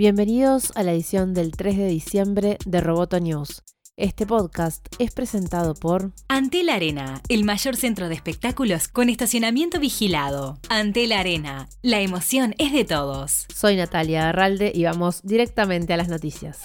Bienvenidos a la edición del 3 de diciembre de Roboto News. Este podcast es presentado por Antel Arena, el mayor centro de espectáculos con estacionamiento vigilado. Antel Arena, la emoción es de todos. Soy Natalia Arralde y vamos directamente a las noticias.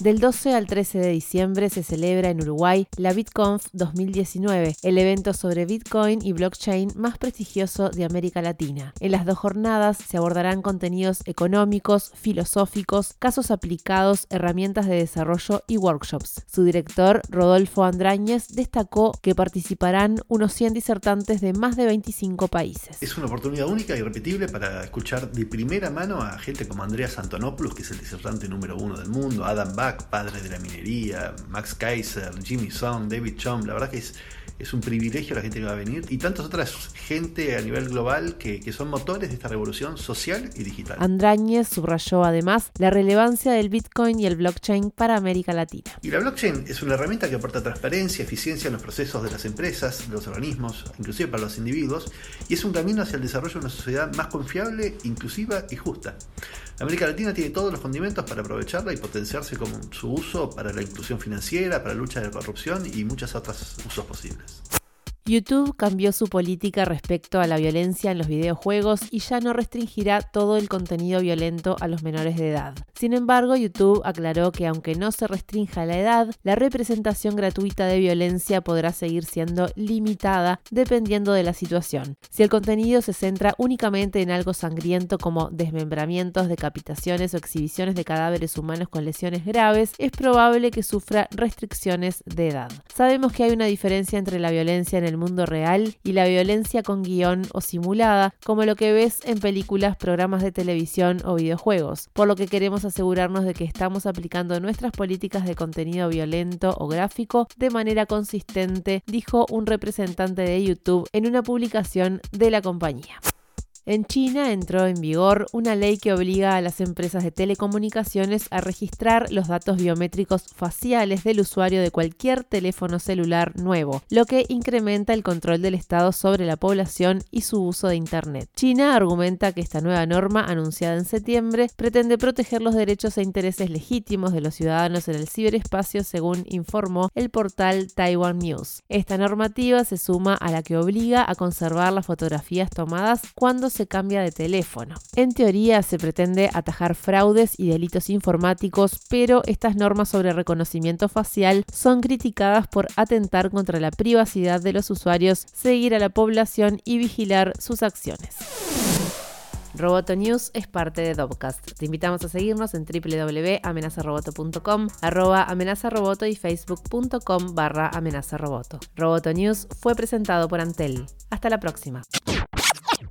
Del 12 al 13 de diciembre se celebra en Uruguay la BitConf 2019, el evento sobre Bitcoin y blockchain más prestigioso de América Latina. En las dos jornadas se abordarán contenidos económicos, filosóficos, casos aplicados, herramientas de desarrollo y workshops. Su director, Rodolfo Andrañez, destacó que participarán unos 100 disertantes de más de 25 países. Es una oportunidad única y repetible para escuchar de primera mano a gente como Andreas Antonopoulos, que es el disertante número uno del mundo, Adam Bach, padre de la minería, Max Kaiser, Jimmy Song, David Chom, la verdad que es es un privilegio la gente que va a venir y tantas otras gente a nivel global que, que, son motores de esta revolución social y digital. Andrañez subrayó además la relevancia del Bitcoin y el blockchain para América Latina. Y la blockchain es una herramienta que aporta transparencia, eficiencia en los procesos de las empresas, de los organismos, inclusive para los individuos, y es un camino hacia el desarrollo de una sociedad más confiable, inclusiva y justa. América Latina tiene todos los condimentos para aprovecharla y potenciarse con su uso para la inclusión financiera, para la lucha de la corrupción y muchos otros usos posibles. YouTube cambió su política respecto a la violencia en los videojuegos y ya no restringirá todo el contenido violento a los menores de edad. Sin embargo, YouTube aclaró que aunque no se restrinja la edad, la representación gratuita de violencia podrá seguir siendo limitada dependiendo de la situación. Si el contenido se centra únicamente en algo sangriento como desmembramientos, decapitaciones o exhibiciones de cadáveres humanos con lesiones graves, es probable que sufra restricciones de edad. Sabemos que hay una diferencia entre la violencia en el mundo real y la violencia con guion o simulada, como lo que ves en películas, programas de televisión o videojuegos, por lo que queremos asegurarnos de que estamos aplicando nuestras políticas de contenido violento o gráfico de manera consistente, dijo un representante de YouTube en una publicación de la compañía. En China entró en vigor una ley que obliga a las empresas de telecomunicaciones a registrar los datos biométricos faciales del usuario de cualquier teléfono celular nuevo, lo que incrementa el control del Estado sobre la población y su uso de Internet. China argumenta que esta nueva norma, anunciada en septiembre, pretende proteger los derechos e intereses legítimos de los ciudadanos en el ciberespacio, según informó el portal Taiwan News. Esta normativa se suma a la que obliga a conservar las fotografías tomadas cuando se cambia de teléfono. En teoría se pretende atajar fraudes y delitos informáticos, pero estas normas sobre reconocimiento facial son criticadas por atentar contra la privacidad de los usuarios, seguir a la población y vigilar sus acciones. Roboto News es parte de Dobcast. Te invitamos a seguirnos en www.amenazaroboto.com, arroba amenazaroboto y facebook.com barra amenazaroboto. Roboto News fue presentado por Antel. Hasta la próxima.